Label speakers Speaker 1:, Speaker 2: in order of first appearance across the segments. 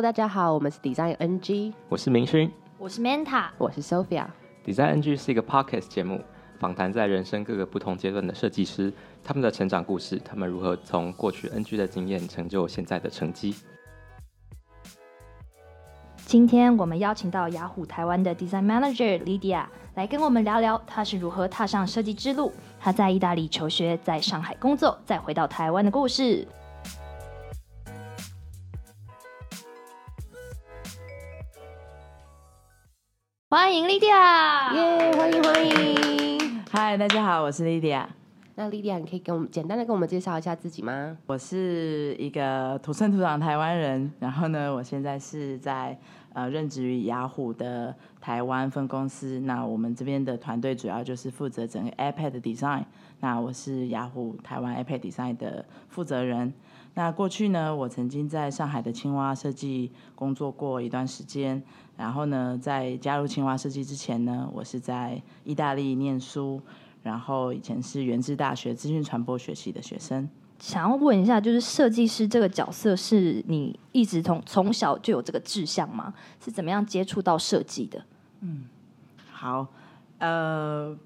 Speaker 1: Hello，大家好，我们是 Design NG，
Speaker 2: 我是明勋，
Speaker 3: 我是 Manta，
Speaker 1: 我是 Sophia。
Speaker 2: Design NG 是一个 Podcast 节目，访谈在人生各个不同阶段的设计师，他们的成长故事，他们如何从过去 NG 的经验成就现在的成绩。
Speaker 3: 今天我们邀请到雅虎台湾的 Design Manager Lydia 来跟我们聊聊，她是如何踏上设计之路，她在意大利求学，在上海工作，再回到台湾的故事。欢迎莉迪亚
Speaker 1: 耶，欢迎欢迎。
Speaker 4: 嗨，大家好，我是莉迪亚。
Speaker 1: 那莉迪亚你可以给我们简单的跟我们介绍一下自己吗？
Speaker 4: 我是一个土生土长台湾人，然后呢，我现在是在呃任职于雅虎的台湾分公司。那我们这边的团队主要就是负责整个 iPad design。那我是雅虎台湾 iPad design 的负责人。那过去呢，我曾经在上海的青蛙设计工作过一段时间。然后呢，在加入青蛙设计之前呢，我是在意大利念书，然后以前是元智大学资讯传播学系的学生。
Speaker 3: 想要问一下，就是设计师这个角色，是你一直从从小就有这个志向吗？是怎么样接触到设计的？
Speaker 4: 嗯，好，呃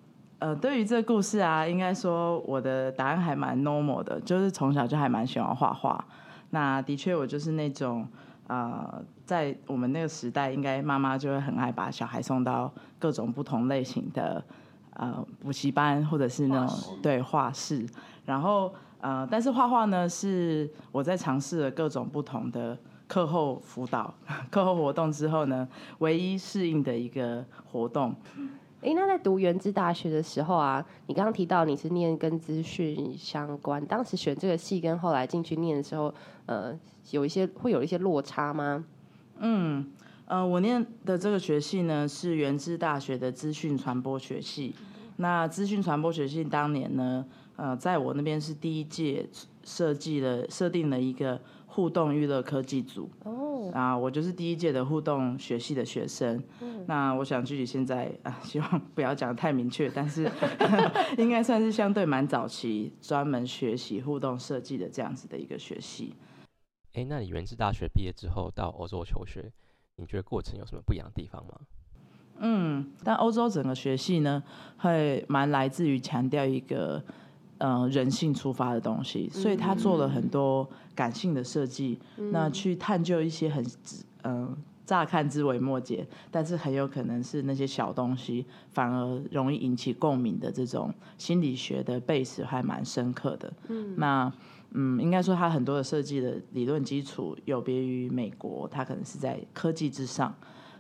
Speaker 4: 呃，对于这个故事啊，应该说我的答案还蛮 normal 的，就是从小就还蛮喜欢画画。那的确，我就是那种。呃，在我们那个时代，应该妈妈就会很爱把小孩送到各种不同类型的呃补习班，或者是那种对画室。然后呃，但是画画呢，是我在尝试了各种不同的课后辅导、课后活动之后呢，唯一适应的一个活动。
Speaker 1: 哎，那在读元智大学的时候啊，你刚刚提到你是念跟资讯相关，当时选这个系跟后来进去念的时候，呃，有一些会有一些落差吗？
Speaker 4: 嗯，呃，我念的这个学系呢是元智大学的资讯传播学系。那资讯传播学系当年呢，呃，在我那边是第一届设计了设定了一个互动娱乐科技组。哦。啊，我就是第一届的互动学系的学生。嗯、那我想具体现在啊，希望不要讲得太明确，但是 应该算是相对蛮早期，专门学习互动设计的这样子的一个学系。
Speaker 2: 哎、欸，那你原自大学毕业之后到欧洲求学，你觉得过程有什么不一样的地方吗？
Speaker 4: 嗯，但欧洲整个学系呢，会蛮来自于强调一个。嗯、呃，人性出发的东西，所以他做了很多感性的设计，嗯、那去探究一些很嗯、呃，乍看之为末节，但是很有可能是那些小东西，反而容易引起共鸣的这种心理学的 base 还蛮深刻的。嗯，那嗯，应该说他很多的设计的理论基础有别于美国，他可能是在科技之上。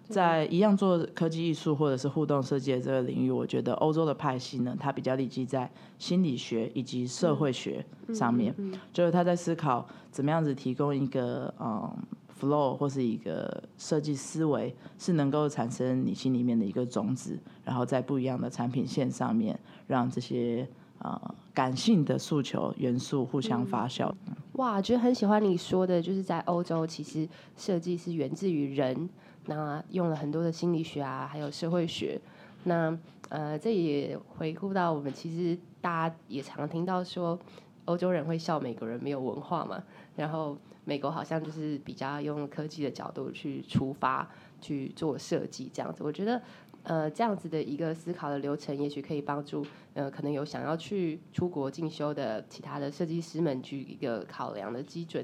Speaker 4: 在一样做科技艺术或者是互动设计的这个领域，我觉得欧洲的派系呢，它比较立基在心理学以及社会学上面，嗯嗯嗯、就是他在思考怎么样子提供一个嗯 flow 或是一个设计思维，是能够产生你心里面的一个种子，然后在不一样的产品线上面，让这些感性的诉求元素互相发酵。
Speaker 1: 嗯、哇，觉得很喜欢你说的，就是在欧洲其实设计是源自于人。那用了很多的心理学啊，还有社会学。那呃，这也回顾到我们其实大家也常听到说，欧洲人会笑美国人没有文化嘛。然后美国好像就是比较用科技的角度去出发去做设计这样子。我觉得呃这样子的一个思考的流程，也许可以帮助呃可能有想要去出国进修的其他的设计师们去一个考量的基准。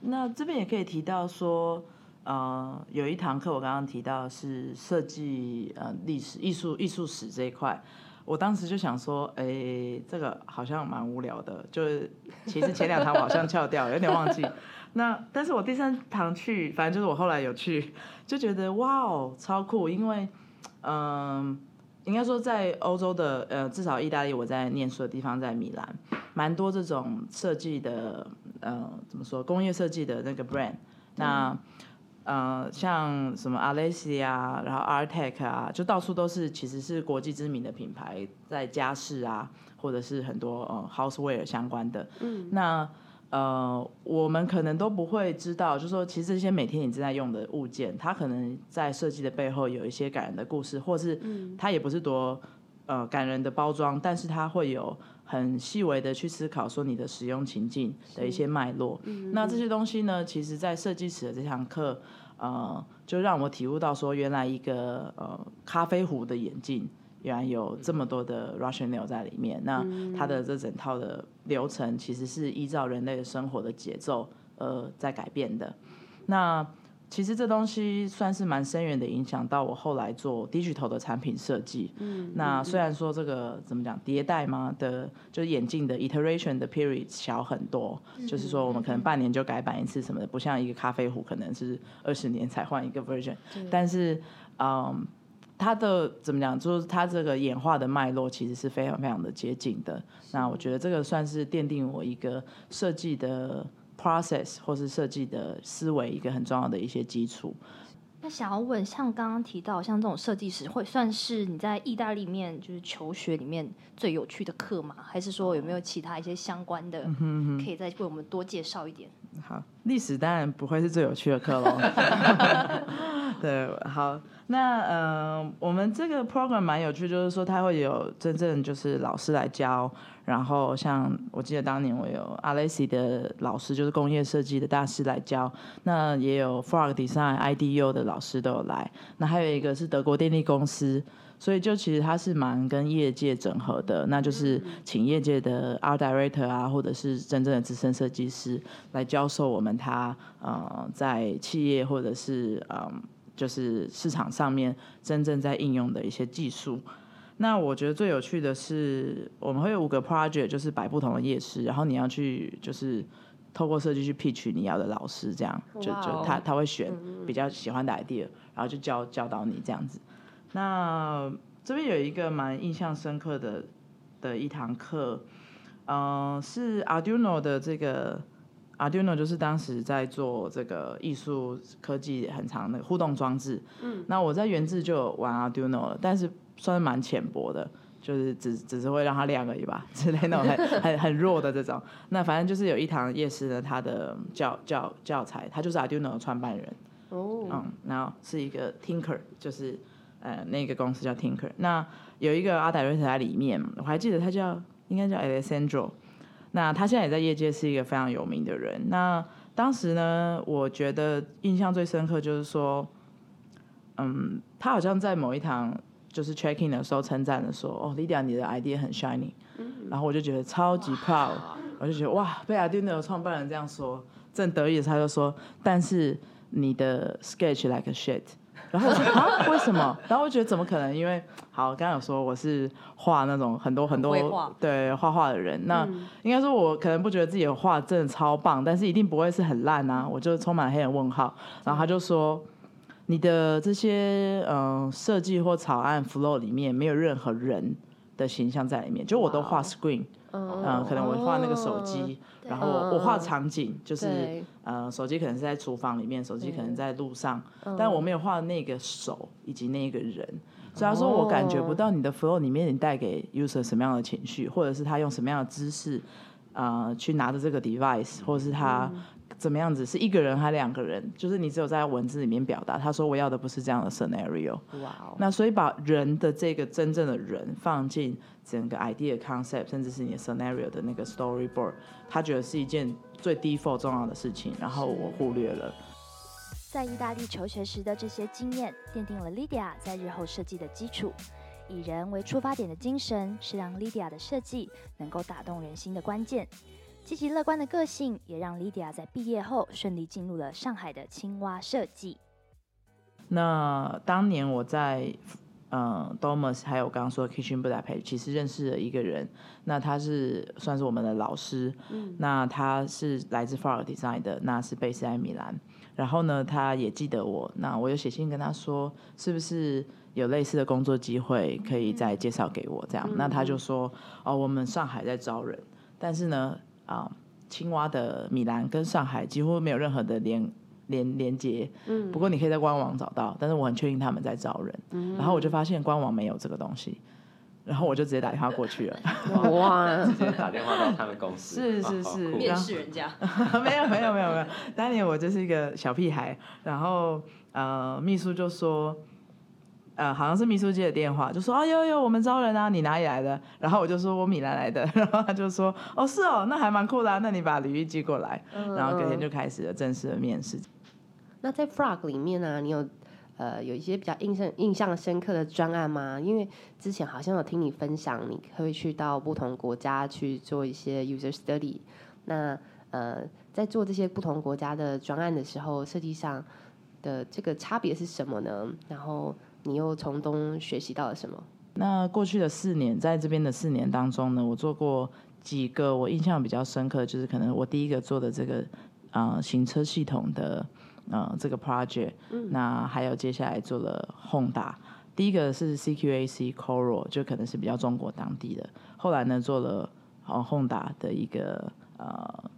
Speaker 4: 那这边也可以提到说。呃，有一堂课我刚刚提到是设计呃历史艺术艺术史这一块，我当时就想说，哎、欸，这个好像蛮无聊的，就是其实前两堂好像翘掉，有点忘记。那但是我第三堂去，反正就是我后来有去，就觉得哇哦超酷，因为嗯、呃，应该说在欧洲的呃至少意大利我在念书的地方在米兰，蛮多这种设计的呃怎么说工业设计的那个 brand，那。呃，像什么 Alessi 啊，然后 Artec 啊，就到处都是，其实是国际知名的品牌，在家饰啊，或者是很多呃 houseware 相关的。嗯，那呃，我们可能都不会知道，就是说，其实这些每天你正在用的物件，它可能在设计的背后有一些感人的故事，或是它也不是多。呃感人的包装，但是它会有很细微的去思考说你的使用情境的一些脉络。那这些东西呢，其实在设计史的这堂课，呃，就让我体悟到说，原来一个呃咖啡壶的眼镜，原来有这么多的 rationale 在里面。那它的这整套的流程，其实是依照人类的生活的节奏呃在改变的。那其实这东西算是蛮深远的影响到我后来做 digital 的产品设计。嗯，那虽然说这个怎么讲迭代嘛的，就是眼镜的 iteration 的 period 小很多，嗯，就是说我们可能半年就改版一次什么的，不像一个咖啡壶可能是二十年才换一个 version。但是，嗯，它的怎么讲，就是它这个演化的脉络其实是非常非常的接近的。那我觉得这个算是奠定我一个设计的。Process 或是设计的思维，一个很重要的一些基础。
Speaker 3: 那想要问，像刚刚提到，像这种设计师，会算是你在意大利面就是求学里面最有趣的课吗？还是说有没有其他一些相关的，可以再为我们多介绍一点？
Speaker 4: 好，历史当然不会是最有趣的课喽。对，好，那呃，我们这个 program 蛮有趣，就是说它会有真正就是老师来教。然后像我记得当年我有 Alessi 的老师，就是工业设计的大师来教，那也有 Frog Design、IDEO 的老师都有来，那还有一个是德国电力公司，所以就其实它是蛮跟业界整合的，那就是请业界的 Art Director 啊，或者是真正的资深设计师来教授我们他呃在企业或者是嗯就是市场上面真正在应用的一些技术。那我觉得最有趣的是，我们会有五个 project，就是摆不同的夜市，然后你要去就是透过设计去 pitch 你要的老师，这样就就他他会选比较喜欢的 idea，然后就教教导你这样子。那这边有一个蛮印象深刻的的一堂课，嗯、呃，是 Arduino 的这个 Arduino，就是当时在做这个艺术科技很长的互动装置。嗯，那我在元智就有玩 Arduino 了，但是。算是蛮浅薄的，就是只只是会让它亮而已吧，之类那种很很很弱的这种。那反正就是有一堂夜师呢，他的教教教材，他就是 Arduino 的创办人。哦、oh.。嗯，然后是一个 Tinker，就是呃那个公司叫 Tinker。那有一个 Art Director 在里面，我还记得他叫应该叫 Alessandro。那他现在也在业界是一个非常有名的人。那当时呢，我觉得印象最深刻就是说，嗯，他好像在某一堂。就是 check in 的时候称赞的说：“哦，Lydia，你的 idea 很 shiny。”然后我就觉得超级 proud，我就觉得哇，被 Arduino 的创办人这样说，正得意的时候他就说：“但是你的 sketch like a shit。”然后我说：“啊，为什么？”然后我觉得怎么可能？因为好，刚刚有说我是画那种很多很多对画画的人，那应该说我可能不觉得自己的画真的超棒，但是一定不会是很烂啊！我就充满黑人问号。然后他就说。你的这些嗯设计或草案 flow 里面没有任何人的形象在里面，就我都画 screen，嗯、呃，可能我画那个手机，然后我画场景，就是呃手机可能是在厨房里面，手机可能在路上，但我没有画那个手以及那个人，所以他说我感觉不到你的 flow 里面你带给 user 什么样的情绪，或者是他用什么样的姿势，呃，去拿着这个 device，或者是他。怎么样子？是一个人还是两个人？就是你只有在文字里面表达。他说我要的不是这样的 scenario。哇哦。那所以把人的这个真正的人放进整个 idea concept，甚至是你的 scenario 的那个 storyboard，他觉得是一件最 default 重要的事情。然后我忽略了。
Speaker 3: 在意大利求学时的这些经验，奠定了 Lydia 在日后设计的基础。以人为出发点的精神，是让 Lydia 的设计能够打动人心的关键。积极乐观的个性也让 Lydia 在毕业后顺利进入了上海的青蛙设计。
Speaker 4: 那当年我在嗯 Domus 还有我刚刚说的 Kitchen Budapest 其实认识了一个人，那他是算是我们的老师，嗯、那他是来自 Frog Design 的，那是贝斯在米兰。然后呢，他也记得我，那我有写信跟他说，是不是有类似的工作机会可以再介绍给我这样？嗯、那他就说，哦，我们上海在招人，但是呢。啊，青蛙的米兰跟上海几乎没有任何的连连连接。嗯，不过你可以在官网找到，但是我很确定他们在招人。嗯，然后我就发现官网没有这个东西，然后我就直接打电话过去了。
Speaker 2: 哇 直接打电话到他们公司。
Speaker 4: 是是是，
Speaker 3: 面试人家。
Speaker 4: 没有没有没有没有，当年我就是一个小屁孩，然后呃，秘书就说。呃，好像是秘书接的电话，就说啊，有有，我们招人啊，你哪里来的？然后我就说我米兰来的，然后他就说哦，是哦，那还蛮酷的啊，那你把履历寄过来，嗯、然后隔天就开始了正式的面试。
Speaker 1: 那在 Frog 里面呢、啊，你有呃有一些比较印象印象深刻的专案吗？因为之前好像有听你分享，你会去到不同国家去做一些 user study。那呃，在做这些不同国家的专案的时候，设计上的这个差别是什么呢？然后你又从中学习到了什么？
Speaker 4: 那过去的四年，在这边的四年当中呢，我做过几个我印象比较深刻，就是可能我第一个做的这个啊、呃、行车系统的呃这个 project，、嗯、那还有接下来做了 Honda，第一个是 CQAC Coral，就可能是比较中国当地的，后来呢做了呃 Honda 的一个呃。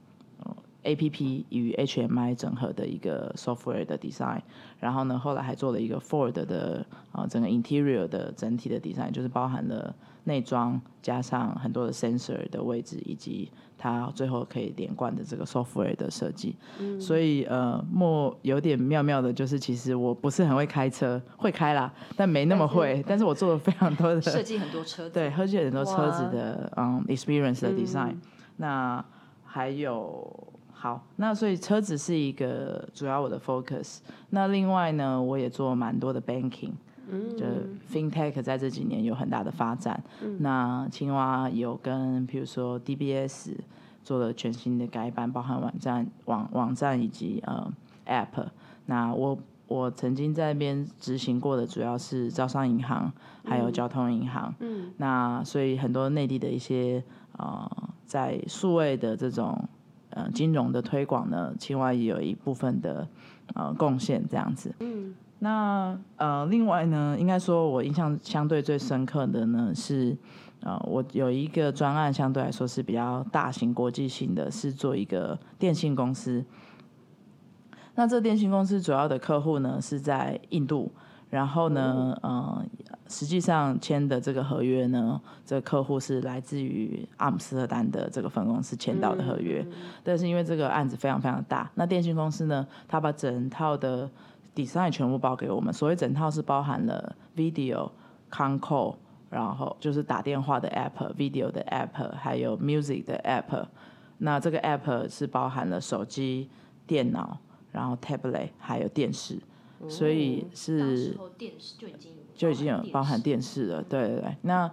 Speaker 4: A P P 与 H M I 整合的一个 software 的 design，然后呢，后来还做了一个 Ford 的啊整个 interior 的整体的 design，就是包含了内装加上很多的 sensor 的位置，以及它最后可以连贯的这个 software 的设计。嗯、所以呃，莫有点妙妙的，就是其实我不是很会开车，会开啦，但没那么会。但 是，但是我做了非常多的
Speaker 3: 设计很多车子，
Speaker 4: 对，设计很多车子的嗯 experience 的 design、嗯。那还有。好，那所以车子是一个主要我的 focus。那另外呢，我也做蛮多的 banking，嗯，就 fintech 在这几年有很大的发展。嗯、那青蛙有跟譬如说 DBS 做了全新的改版，包含网站、网网站以及呃 app。那我我曾经在那边执行过的主要是招商银行，还有交通银行。嗯，那所以很多内地的一些呃在数位的这种。呃，金融的推广呢，青蛙也有一部分的呃贡献这样子。嗯，那呃，另外呢，应该说我印象相对最深刻的呢是，呃，我有一个专案，相对来说是比较大型国际性的，是做一个电信公司。那这电信公司主要的客户呢是在印度。然后呢，呃，实际上签的这个合约呢，这个客户是来自于阿姆斯特丹的这个分公司签到的合约。嗯、但是因为这个案子非常非常大，那电信公司呢，他把整套的 design 全部包给我们。所谓整套是包含了 video、call，然后就是打电话的 app、video 的 app，还有 music 的 app。那这个 app 是包含了手机、电脑，然后 tablet，还有电视。所以是就已经有包含电视了，对对对。那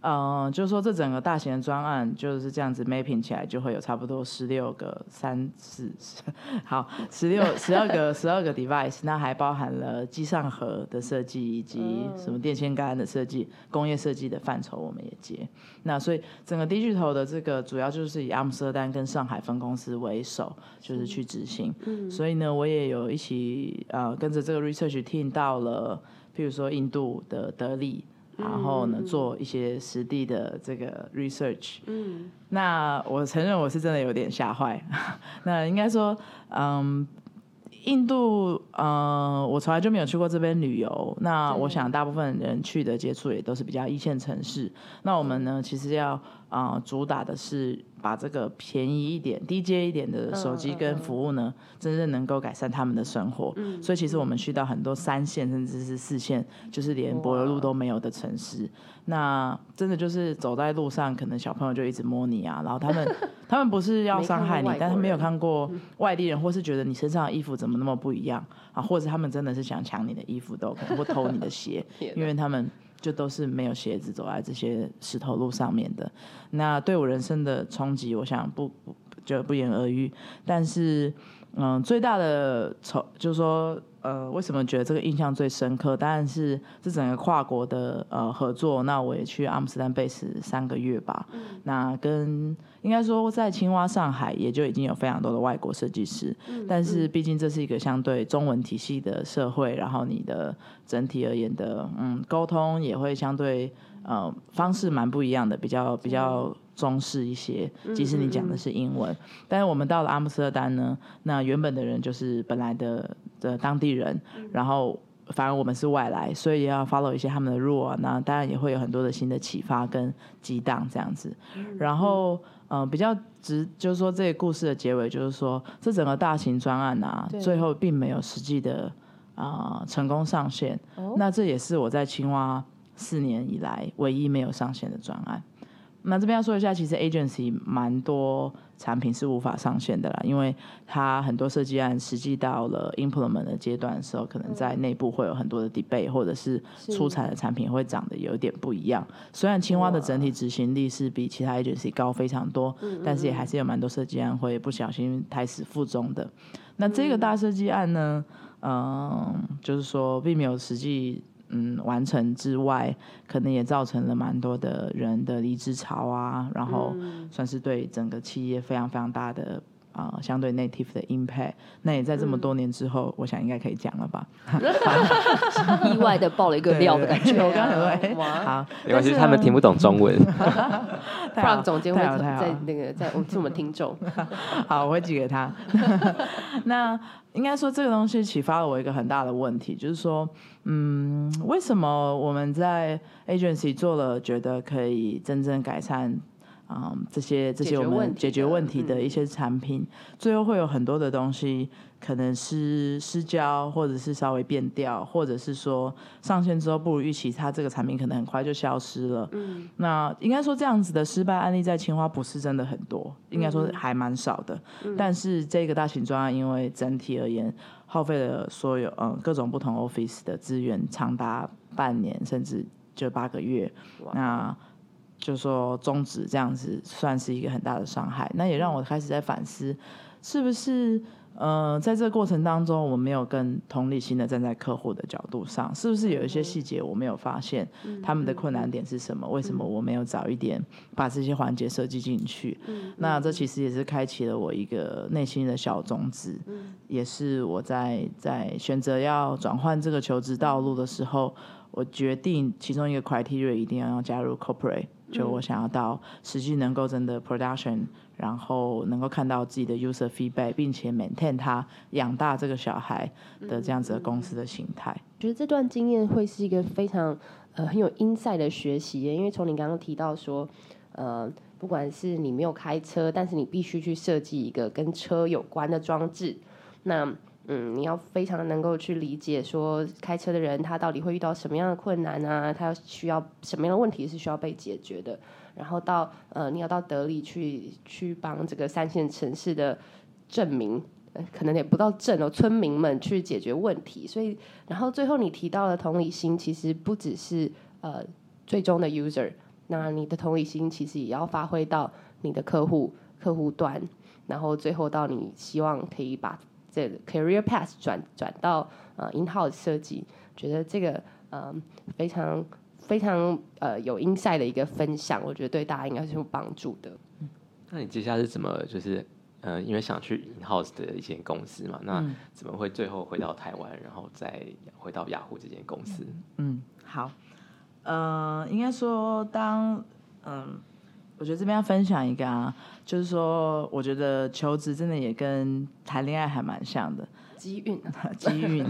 Speaker 4: 呃，就是说这整个大型的专案就是这样子 mapping 起来，就会有差不多十六个三四十，好，十六十二个十二个 device，那还包含了机上盒的设计以及什么电线杆的设计、工业设计的范畴，我们也接。那所以整个 digital 的这个主要就是以阿姆斯特丹跟上海分公司为首，就是去执行。嗯，所以呢，我也有一起呃跟着这个 research team 到了，譬如说印度的德里。然后呢，做一些实地的这个 research。嗯，那我承认我是真的有点吓坏。那应该说，嗯。印度，呃，我从来就没有去过这边旅游。那我想，大部分人去的接触也都是比较一线城市。那我们呢，其实要啊、呃，主打的是把这个便宜一点、低阶一点的手机跟服务呢，真正能够改善他们的生活。所以，其实我们去到很多三线甚至是四线，就是连柏油路都没有的城市。那真的就是走在路上，可能小朋友就一直摸你啊，然后他们 他们不是要伤害你，但是没有看过外地人，或是觉得你身上的衣服怎么那么不一样啊，或者他们真的是想抢你的衣服，都可能会偷你的鞋，因为他们就都是没有鞋子走在这些石头路上面的。那对我人生的冲击，我想不不就不言而喻。但是嗯，最大的从就是说。呃，为什么觉得这个印象最深刻？当然是这整个跨国的呃合作。那我也去阿姆斯特丹 base 三个月吧。嗯、那跟应该说在青蛙上海也就已经有非常多的外国设计师。嗯、但是毕竟这是一个相对中文体系的社会，然后你的整体而言的嗯沟通也会相对呃方式蛮不一样的，比较比较。中式一些，即使你讲的是英文，嗯嗯嗯，但是我们到了阿姆斯特丹呢，那原本的人就是本来的的当地人，嗯、然后反而我们是外来，所以也要 follow 一些他们的 rule，那当然也会有很多的新的启发跟激荡这样子。然后，嗯、呃，比较直就是说这个故事的结尾就是说，这整个大型专案啊，最后并没有实际的。啊、呃、成功上线。
Speaker 1: 哦、
Speaker 4: 那这也是我在青蛙四年以来唯一没有上线的专案。那这边要说一下，其实 agency 蛮多产品是无法上线的啦，因为它很多设计案实际到了 implement 的阶段的时候，可能在内部会有很多的 debate，或者是出产的产品会长得有点不一样。虽然青蛙的整体执行力是比其他 agency 高非常多，但是也还是有蛮多设计案会不小心胎死腹中的。那这个大设计案呢，嗯，就是说并没有实际。嗯，完成之外，可能也造成了蛮多的人的离职潮啊，然后算是对整个企业非常非常大的啊、呃、相对 native 的 impact。那也在这么多年之后，嗯、我想应该可以讲了吧？
Speaker 1: 意外的爆了一个料的感觉。
Speaker 4: 我刚才说，好，
Speaker 2: 没关系，他们听不懂中文。
Speaker 1: 不然总监会在那个在我是我们听众。
Speaker 4: 好，我会寄给他。那。应该说，这个东西启发了我一个很大的问题，就是说，嗯，为什么我们在 agency 做了觉得可以真正改善，嗯，这些这些我们解决问题的一些产品，最后会有很多的东西。可能是失焦，或者是稍微变调，或者是说上线之后不如预期，它这个产品可能很快就消失了。嗯，那应该说这样子的失败案例在青花不是真的很多，应该说还蛮少的。嗯，但是这个大型专案，因为整体而言耗费了所有嗯各种不同 office 的资源，长达半年甚至就八个月，哇那就说终止这样子算是一个很大的伤害。那也让我开始在反思，是不是？呃，在这个过程当中，我没有更同理心的站在客户的角度上，是不是有一些细节我没有发现？他们的困难点是什么？为什么我没有早一点把这些环节设计进去？那这其实也是开启了我一个内心的小种子，也是我在在选择要转换这个求职道路的时候，我决定其中一个 criteria 一定要要加入 corporate，就我想要到实际能够真的 production。然后能够看到自己的 user feedback，并且 maintain 它养大这个小孩的这样子的公司的形态。
Speaker 1: 觉得这段经验会是一个非常呃很有 insight 的学习，因为从你刚刚提到说，呃，不管是你没有开车，但是你必须去设计一个跟车有关的装置，那嗯，你要非常能够去理解说开车的人他到底会遇到什么样的困难啊，他需要什么样的问题是需要被解决的。然后到呃，你要到德里去去帮这个三线城市的镇民，呃，可能也不到镇哦，村民们去解决问题。所以，然后最后你提到的同理心，其实不只是呃最终的 user，那你的同理心其实也要发挥到你的客户客户端，然后最后到你希望可以把这个 career path 转转到呃 in-house 设计，觉得这个嗯、呃、非常。非常呃有 insight 的一个分享，我觉得对大家应该是有帮助的。
Speaker 2: 那你接下来是怎么就是呃，因为想去 in house 的一间公司嘛，那怎么会最后回到台湾，然后再回到雅虎这间公司？
Speaker 4: 嗯，好，呃，应该说当嗯、呃，我觉得这边要分享一个啊，就是说，我觉得求职真的也跟谈恋爱还蛮像的。
Speaker 1: 机运，
Speaker 4: 机运，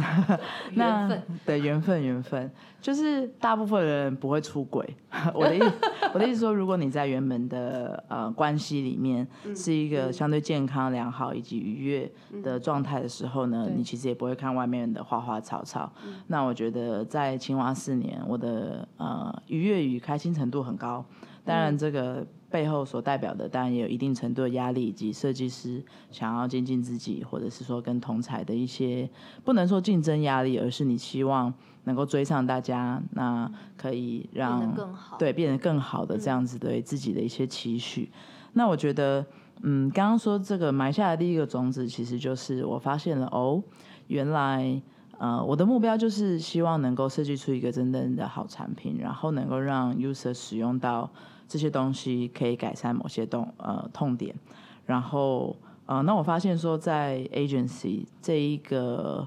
Speaker 4: 那的缘分，缘分就是大部分人不会出轨。我的意，我的意思说，如果你在原本的呃关系里面是一个相对健康、良好以及愉悦的状态的时候呢，你其实也不会看外面的花花草草。那我觉得在青蛙四年，我的呃愉悦与开心程度很高。当然这个。背后所代表的当然也有一定程度的压力，以及设计师想要精进自己，或者是说跟同才的一些不能说竞争压力，而是你希望能够追上大家，那可以
Speaker 3: 让更好，
Speaker 4: 对，变得更好的这样子对自己的一些期许。嗯、那我觉得，嗯，刚刚说这个埋下的第一个种子，其实就是我发现了哦，原来呃我的目标就是希望能够设计出一个真正的好产品，然后能够让 user 使用到。这些东西可以改善某些动呃痛点，然后呃，那我发现说在 agency 这一个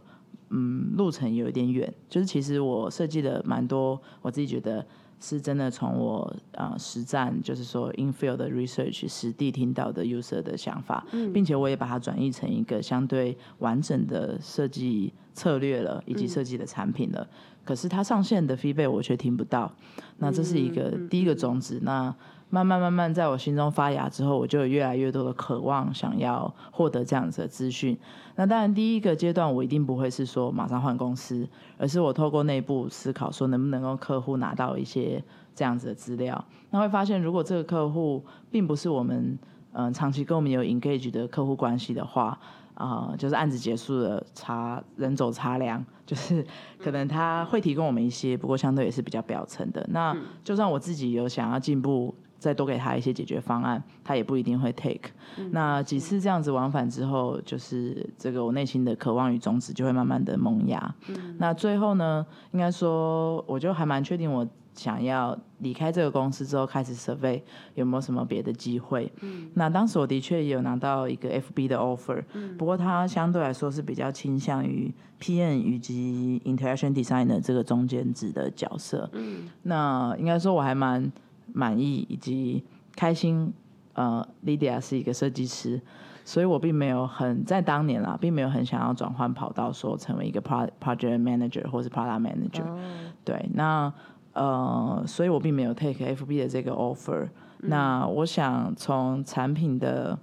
Speaker 4: 嗯路程有一点远，就是其实我设计的蛮多，我自己觉得是真的从我呃实战，就是说 in field 的 research 实地听到的 user 的想法，并且我也把它转译成一个相对完整的设计策略了，以及设计的产品了。嗯可是它上线的 feedback 我却听不到，那这是一个第一个种子。那慢慢慢慢在我心中发芽之后，我就有越来越多的渴望想要获得这样子的资讯。那当然，第一个阶段我一定不会是说马上换公司，而是我透过内部思考，说能不能够客户拿到一些这样子的资料。那会发现，如果这个客户并不是我们嗯、呃、长期跟我们有 engage 的客户关系的话，啊、呃，就是案子结束了，茶人走茶凉，就是可能他会提供我们一些，不过相对也是比较表层的。那就算我自己有想要进步。再多给他一些解决方案，他也不一定会 take。嗯、那几次这样子往返之后，就是这个我内心的渴望与种子就会慢慢的萌芽。嗯、那最后呢，应该说，我就还蛮确定，我想要离开这个公司之后，开始 survey 有没有什么别的机会。嗯、那当时我的确也有拿到一个 FB 的 offer，嗯、不过它相对来说是比较倾向于 PM 以及 interaction designer 这个中间值的角色。嗯、那应该说我还蛮。满意以及开心，呃，Lydia 是一个设计师，所以我并没有很在当年啦，并没有很想要转换跑道，说成为一个 project project manager 或是 product manager。Oh. 对，那呃，所以我并没有 take FB 的这个 offer。嗯。那我想从产品的。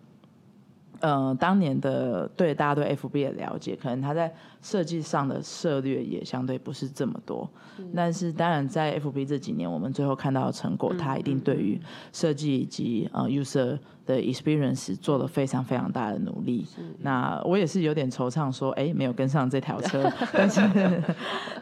Speaker 4: 呃，当年的对大家对 FB 的了解，可能他在设计上的策略也相对不是这么多。是但是当然，在 FB 这几年，我们最后看到的成果，他、嗯、一定对于设计以及呃 user 的 experience 做了非常非常大的努力。那我也是有点惆怅，说，哎，没有跟上这条车。但是，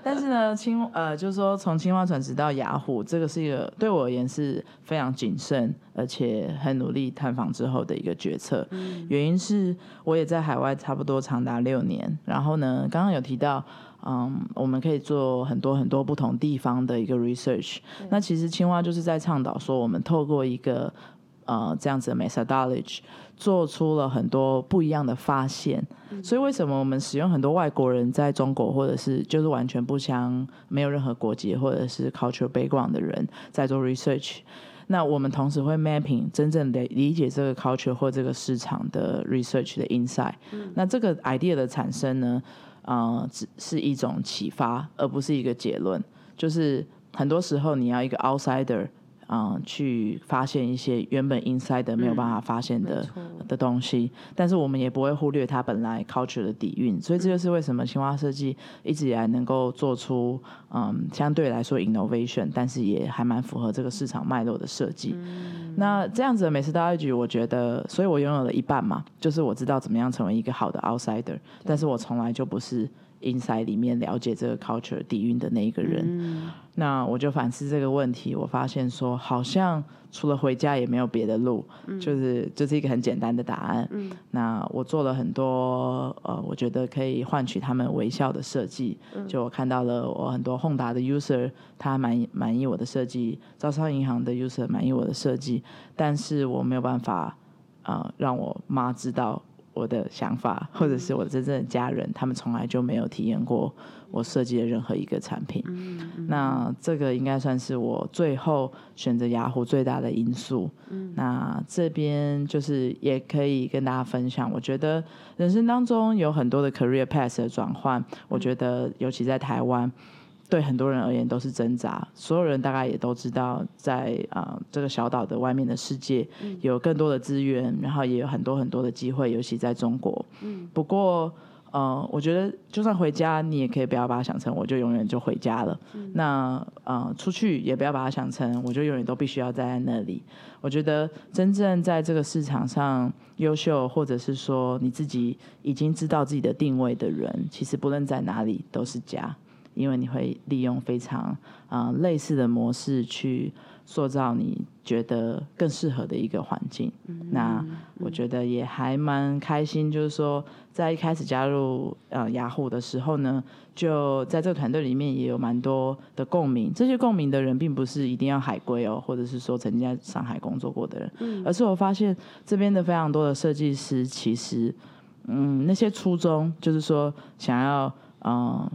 Speaker 4: 但是呢，青呃，就是说从青蛙转职到雅虎，这个是一个对我而言是非常谨慎而且很努力探访之后的一个决策。嗯、原因。原因是我也在海外差不多长达六年，然后呢，刚刚有提到，嗯，我们可以做很多很多不同地方的一个 research。那其实青蛙就是在倡导说，我们透过一个呃这样子的 methodology，做出了很多不一样的发现。嗯、所以为什么我们使用很多外国人在中国，或者是就是完全不相没有任何国籍或者是 cultural background 的人在做 research？那我们同时会 mapping 真正的理解这个 culture 或这个市场的 research 的 insight。嗯、那这个 idea 的产生呢，啊、呃，只是一种启发，而不是一个结论。就是很多时候你要一个 outsider。嗯，去发现一些原本 inside 没有办法发现的、嗯、的东西，但是我们也不会忽略它本来 culture 的底蕴，所以这就是为什么青蛙设计一直以来能够做出嗯相对来说 innovation，但是也还蛮符合这个市场脉络的设计。嗯、那这样子的 methodology，我觉得，所以我拥有了一半嘛，就是我知道怎么样成为一个好的 outsider，但是我从来就不是。Inside 里面了解这个 culture 底蕴的那一个人，嗯、那我就反思这个问题，我发现说好像除了回家也没有别的路，嗯、就是就是一个很简单的答案。嗯、那我做了很多呃，我觉得可以换取他们微笑的设计，嗯、就我看到了我很多 Honda 的 user 他满满意我的设计，招商银行的 user 满意我的设计，但是我没有办法啊、呃、让我妈知道。我的想法，或者是我真正的家人，他们从来就没有体验过我设计的任何一个产品。嗯嗯、那这个应该算是我最后选择雅虎最大的因素。嗯、那这边就是也可以跟大家分享，我觉得人生当中有很多的 career path 的转换，我觉得尤其在台湾。对很多人而言都是挣扎，所有人大概也都知道在，在、呃、啊这个小岛的外面的世界，有更多的资源，然后也有很多很多的机会，尤其在中国。嗯，不过呃，我觉得就算回家，你也可以不要把它想成我就永远就回家了。嗯、那呃，出去也不要把它想成我就永远都必须要待在那里。我觉得真正在这个市场上优秀，或者是说你自己已经知道自己的定位的人，其实不论在哪里都是家。因为你会利用非常啊、呃、类似的模式去塑造你觉得更适合的一个环境。嗯、那我觉得也还蛮开心，就是说在一开始加入呃雅虎的时候呢，就在这个团队里面也有蛮多的共鸣。这些共鸣的人并不是一定要海归哦，或者是说曾经在上海工作过的人，嗯、而是我发现这边的非常多的设计师，其实嗯那些初衷就是说想要嗯。呃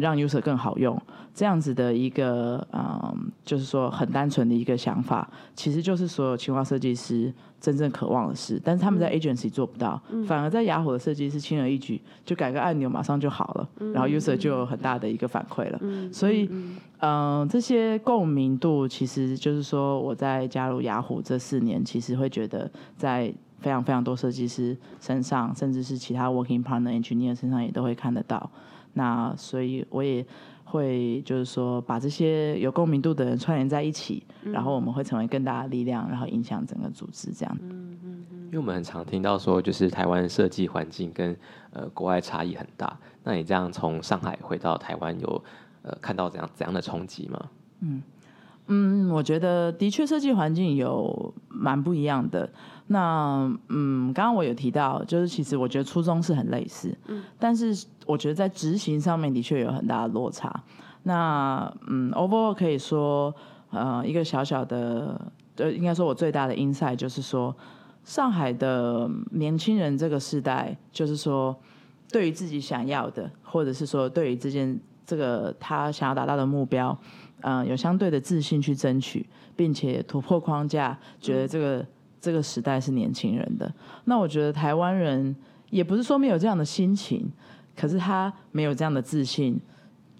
Speaker 4: 让 user 更好用这样子的一个嗯，就是说很单纯的一个想法，其实就是所有企划设计师真正渴望的事，但是他们在 agency 做不到，嗯、反而在雅虎的设计师轻而易举就改个按钮马上就好了，嗯、然后 user 就有很大的一个反馈了，嗯、所以嗯、呃、这些共鸣度其实就是说我在加入雅虎这四年，其实会觉得在。非常非常多设计师身上，甚至是其他 working partner engineer 身上也都会看得到。那所以我也会就是说把这些有共鸣度的人串联在一起，嗯、然后我们会成为更大的力量，然后影响整个组织这样。嗯
Speaker 2: 嗯嗯。因为我们很常听到说，就是台湾设计环境跟呃国外差异很大。那你这样从上海回到台湾，有呃看到怎样怎样的冲击吗？
Speaker 4: 嗯嗯，我觉得的确设计环境有蛮不一样的。那嗯，刚刚我有提到，就是其实我觉得初衷是很类似，嗯，但是我觉得在执行上面的确有很大的落差。那嗯，overall 可以说，呃，一个小小的，呃，应该说我最大的 insight 就是说，上海的年轻人这个时代，就是说，对于自己想要的，或者是说对于这件这个他想要达到的目标，嗯、呃，有相对的自信去争取，并且突破框架，觉得这个。嗯这个时代是年轻人的，那我觉得台湾人也不是说没有这样的心情，可是他没有这样的自信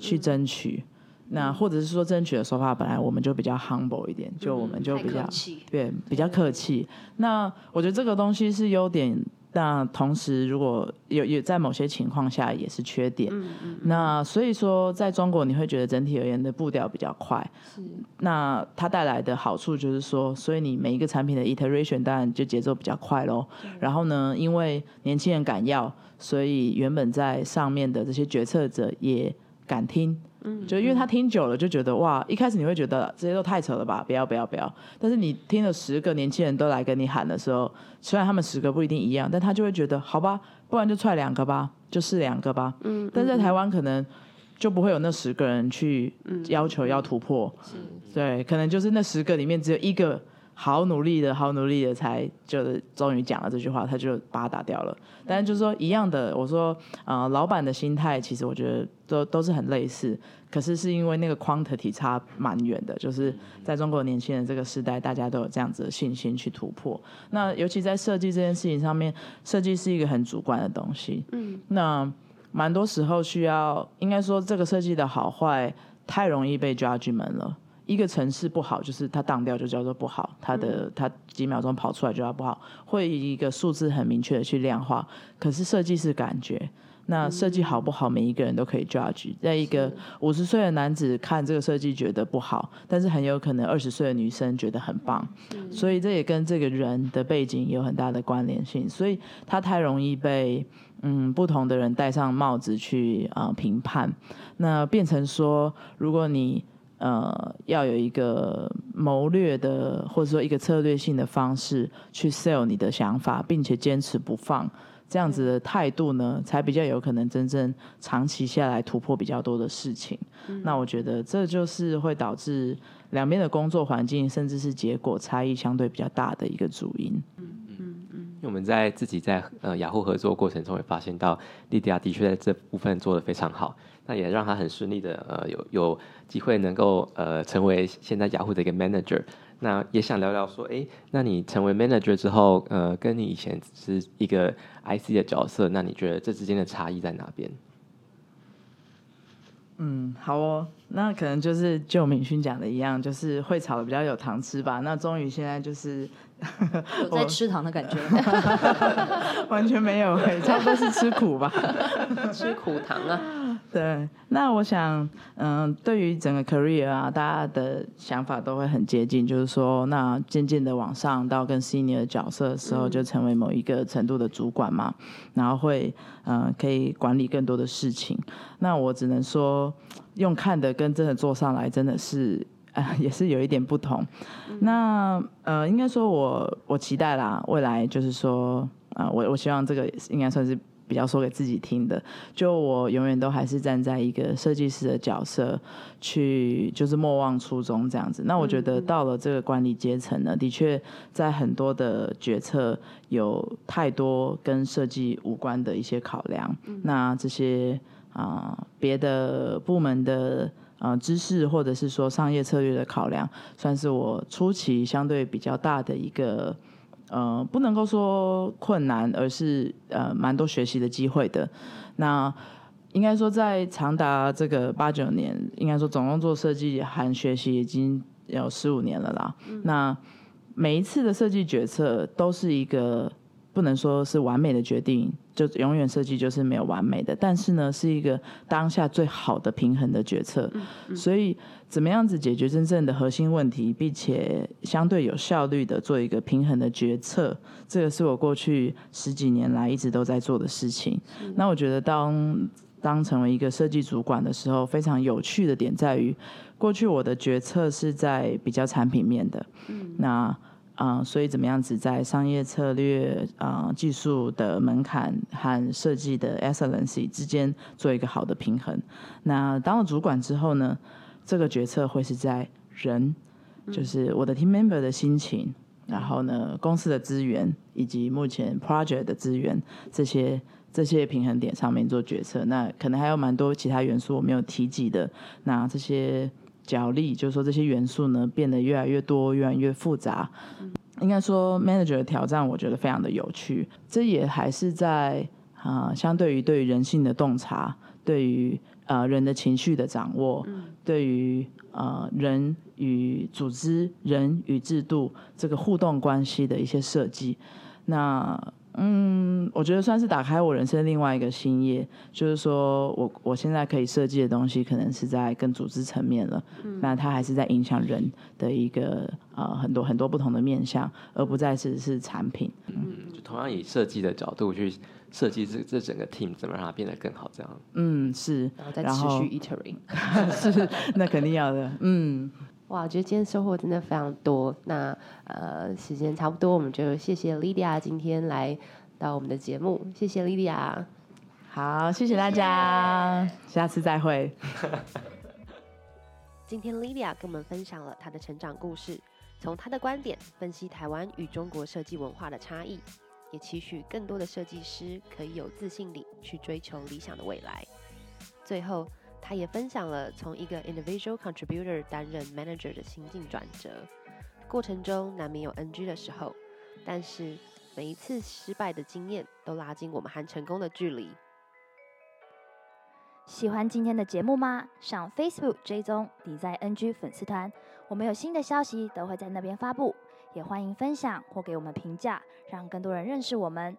Speaker 4: 去争取，嗯、那或者是说争取的说法本来我们就比较 humble 一点，就我们就比较、嗯、对比较客气。那我觉得这个东西是优点。那同时，如果有有在某些情况下也是缺点。嗯嗯、那所以说，在中国你会觉得整体而言的步调比较快。是。那它带来的好处就是说，所以你每一个产品的 iteration 当然就节奏比较快喽。然后呢，因为年轻人敢要，所以原本在上面的这些决策者也敢听。嗯，就因为他听久了，就觉得哇，一开始你会觉得这些都太扯了吧，不要不要不要。但是你听了十个年轻人都来跟你喊的时候，虽然他们十个不一定一样，但他就会觉得好吧，不然就踹两个吧，就试两个吧。嗯，但在台湾可能就不会有那十个人去要求要突破。是，对，可能就是那十个里面只有一个。好努力的，好努力的，才就是终于讲了这句话，他就把它打掉了。但是就是说一样的，我说，呃，老板的心态其实我觉得都都是很类似，可是是因为那个 quantity 差蛮远的，就是在中国年轻人这个时代，大家都有这样子的信心去突破。那尤其在设计这件事情上面，设计是一个很主观的东西，嗯，那蛮多时候需要，应该说这个设计的好坏太容易被 judgment 了。一个城市不好，就是它当掉就叫做不好，它的它几秒钟跑出来就叫不好，会以一个数字很明确的去量化。可是设计是感觉，那设计好不好，每一个人都可以 judge。在一个五十岁的男子看这个设计觉得不好，但是很有可能二十岁的女生觉得很棒。所以这也跟这个人的背景有很大的关联性。所以他太容易被嗯不同的人戴上帽子去啊、呃、评判，那变成说如果你。呃，要有一个谋略的，或者说一个策略性的方式去 sell 你的想法，并且坚持不放，这样子的态度呢，才比较有可能真正长期下来突破比较多的事情。嗯、那我觉得这就是会导致两边的工作环境甚至是结果差异相对比较大的一个主因。嗯
Speaker 2: 嗯嗯。因为我们在自己在呃雅虎合作过程中也发现到，莉迪亚的确在这部分做的非常好。那也让他很顺利的呃有有机会能够呃成为现在雅虎的一个 manager。那也想聊聊说，哎，那你成为 manager 之后，呃，跟你以前只是一个 IC 的角色，那你觉得这之间的差异在哪边？
Speaker 4: 嗯，好哦，那可能就是就敏勋讲的一样，就是会炒的比较有糖吃吧。那终于现在就是。
Speaker 3: 有在 吃糖的感觉，
Speaker 4: 完全没有，差不多是吃苦吧，
Speaker 1: 吃苦糖啊。
Speaker 4: 对，那我想，嗯，对于整个 career 啊，大家的想法都会很接近，就是说，那渐渐的往上到更 senior 的角色的时候，就成为某一个程度的主管嘛，然后会，嗯，可以管理更多的事情。那我只能说，用看的跟真的做上来，真的是。呃，也是有一点不同。嗯、那呃，应该说我我期待啦，未来就是说，啊、呃，我我希望这个应该算是比较说给自己听的。就我永远都还是站在一个设计师的角色去，就是莫忘初衷这样子。那我觉得到了这个管理阶层呢，的确在很多的决策有太多跟设计无关的一些考量。嗯、那这些。啊、呃、别的部门的呃知识，或者是说商业策略的考量，算是我初期相对比较大的一个呃，不能够说困难，而是呃蛮多学习的机会的。那应该说，在长达这个八九年，应该说总共做设计含学习已经有十五年了啦。嗯、那每一次的设计决策都是一个不能说是完美的决定，就永远设计就是没有完美的。但是呢，是一个当下最好的平衡的决策。嗯嗯、所以，怎么样子解决真正的核心问题，并且相对有效率的做一个平衡的决策，这个是我过去十几年来一直都在做的事情。嗯、那我觉得当。当成为一个设计主管的时候，非常有趣的点在于，过去我的决策是在比较产品面的，嗯，那啊、呃，所以怎么样子在商业策略啊、呃、技术的门槛和设计的 excellency 之间做一个好的平衡。那当了主管之后呢，这个决策会是在人，就是我的 team member 的心情，然后呢，公司的资源以及目前 project 的资源这些。这些平衡点上面做决策，那可能还有蛮多其他元素我没有提及的。那这些角力，就是说这些元素呢，变得越来越多，越来越复杂。嗯、应该说，manager 的挑战，我觉得非常的有趣。这也还是在啊、呃，相对于对于人性的洞察，对于呃人的情绪的掌握，嗯、对于呃人与组织、人与制度这个互动关系的一些设计。那嗯，我觉得算是打开我人生另外一个新页，就是说我我现在可以设计的东西，可能是在更组织层面了。嗯，那它还是在影响人的一个呃很多很多不同的面向，而不再是是产品。
Speaker 2: 嗯，就同样以设计的角度去设计这这整个 team，怎么让它变得更好？这样。
Speaker 4: 嗯，是，
Speaker 1: 然后再持续 iterate，
Speaker 4: 是，那肯定要的。嗯。
Speaker 1: 哇，我觉得今天收获真的非常多。那呃，时间差不多，我们就谢谢 Lydia 今天来到我们的节目。谢谢 Lydia，
Speaker 4: 好，谢谢大家，下次再会。
Speaker 3: 今天 Lydia 跟我们分享了她的成长故事，从她的观点分析台湾与中国设计文化的差异，也期许更多的设计师可以有自信地去追求理想的未来。最后。他也分享了从一个 individual contributor 担任 manager 的心境转折，过程中难免有 NG 的时候，但是每一次失败的经验都拉近我们和成功的距离。喜欢今天的节目吗？上 Facebook 追踪 Design NG 粉丝团，我们有新的消息都会在那边发布，也欢迎分享或给我们评价，让更多人认识我们。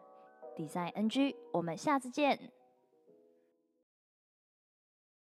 Speaker 3: Design NG，我们下次见。